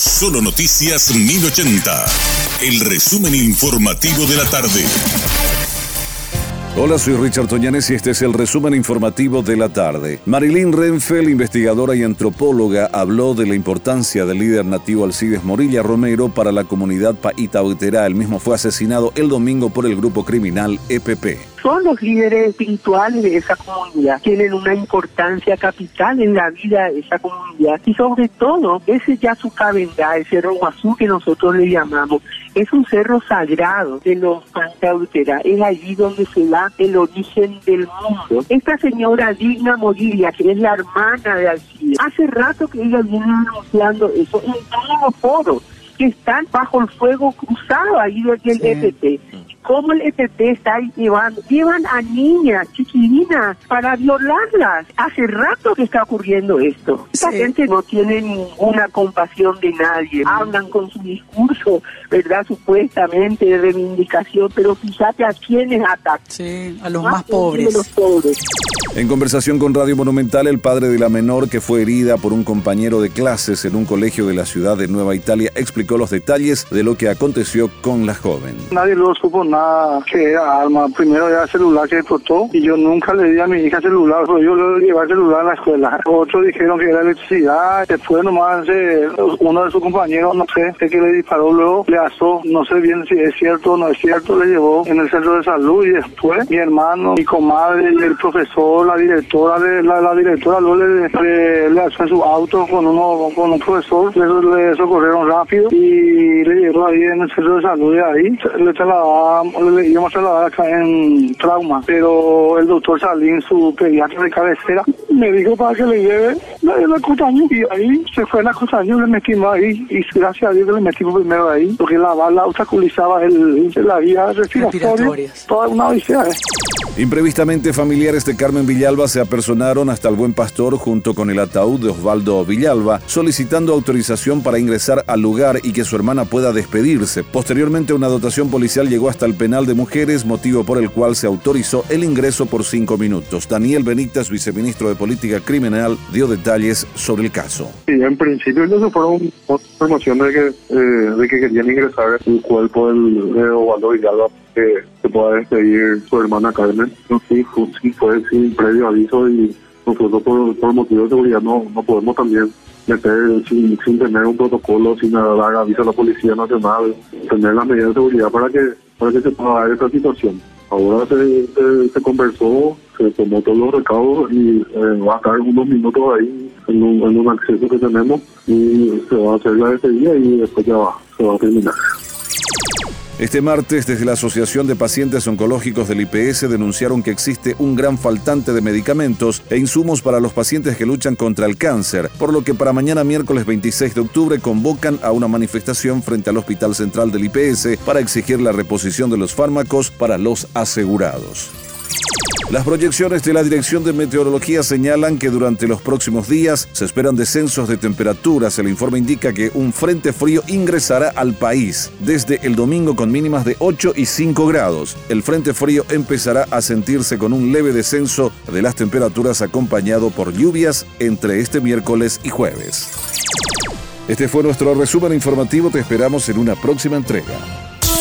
Solo Noticias 1080. El resumen informativo de la tarde. Hola, soy Richard Toñanes y este es el resumen informativo de la tarde. Marilyn Renfeld, investigadora y antropóloga, habló de la importancia del líder nativo Alcides Morilla Romero para la comunidad Paitauterá. El mismo fue asesinado el domingo por el grupo criminal EPP son los líderes espirituales de esa comunidad, tienen una importancia capital en la vida de esa comunidad. Y sobre todo ese ya su cabenda, el cerro Guazú que nosotros le llamamos, es un cerro sagrado de los Pantautera, es allí donde se da el origen del mundo. Esta señora Digna Morilia, que es la hermana de Alcide, hace rato que ella viene anunciando eso en todos los foros que están bajo el fuego cruzado ahí del EPP cómo el EPP está llevando, llevan a niñas chiquilinas para violarlas. Hace rato que está ocurriendo esto. Esta gente no tiene ninguna compasión de nadie. Hablan con su discurso, ¿verdad? Supuestamente de reivindicación, pero fíjate a quiénes atacan. Sí, a los más, pobres. Los pobres. En conversación con Radio Monumental, el padre de la menor que fue herida por un compañero de clases en un colegio de la ciudad de Nueva Italia explicó los detalles de lo que aconteció con la joven. Nadie lo supo nada que era arma. Primero era celular que explotó y yo nunca le di a mi hija celular, pero yo le llevé celular a la escuela. Otros dijeron que era electricidad. Después nomás eh, uno de sus compañeros, no sé, el que le disparó luego, le asó, no sé bien si es cierto o no es cierto, le llevó en el centro de salud y después mi hermano, mi comadre y el profesor la directora de la, la directora luego le, le, le en su auto con uno con un profesor le, le socorrieron rápido y le llegó ahí en el centro de salud de ahí. Le trasladaban le íbamos a trasladar acá en trauma pero el doctor Salín su pediatra de cabecera me dijo para que le lleve la, la y ahí se fue la Cotaño le metimos ahí y gracias a Dios que le metimos primero ahí porque la bala obstaculizaba el, la vía respiratoria. Toda una odisea ¿eh? Imprevistamente, familiares de Carmen Villalba se apersonaron hasta el Buen Pastor junto con el ataúd de Osvaldo Villalba, solicitando autorización para ingresar al lugar y que su hermana pueda despedirse. Posteriormente, una dotación policial llegó hasta el penal de mujeres, motivo por el cual se autorizó el ingreso por cinco minutos. Daniel Benítez, viceministro de Política Criminal, dio detalles sobre el caso. Sí, en principio no fueron información de que, eh, de que querían ingresar el cuerpo del, de Osvaldo Villalba que se pueda despedir su hermana Carmen. Sí, fue, sí, fue sin previo aviso y nosotros por, por motivo de seguridad no, no podemos también meter sin, sin tener un protocolo, sin dar aviso a la Policía Nacional, tener las medidas de seguridad para que, para que se pueda dar esta situación. Ahora se, se, conversó, se tomó todos los recaudos y eh, va a estar unos minutos ahí en un, en un acceso que tenemos y se va a hacer la despedida y después ya va, se va a terminar. Este martes, desde la Asociación de Pacientes Oncológicos del IPS denunciaron que existe un gran faltante de medicamentos e insumos para los pacientes que luchan contra el cáncer, por lo que para mañana miércoles 26 de octubre convocan a una manifestación frente al Hospital Central del IPS para exigir la reposición de los fármacos para los asegurados. Las proyecciones de la Dirección de Meteorología señalan que durante los próximos días se esperan descensos de temperaturas. El informe indica que un frente frío ingresará al país desde el domingo con mínimas de 8 y 5 grados. El frente frío empezará a sentirse con un leve descenso de las temperaturas acompañado por lluvias entre este miércoles y jueves. Este fue nuestro resumen informativo. Te esperamos en una próxima entrega.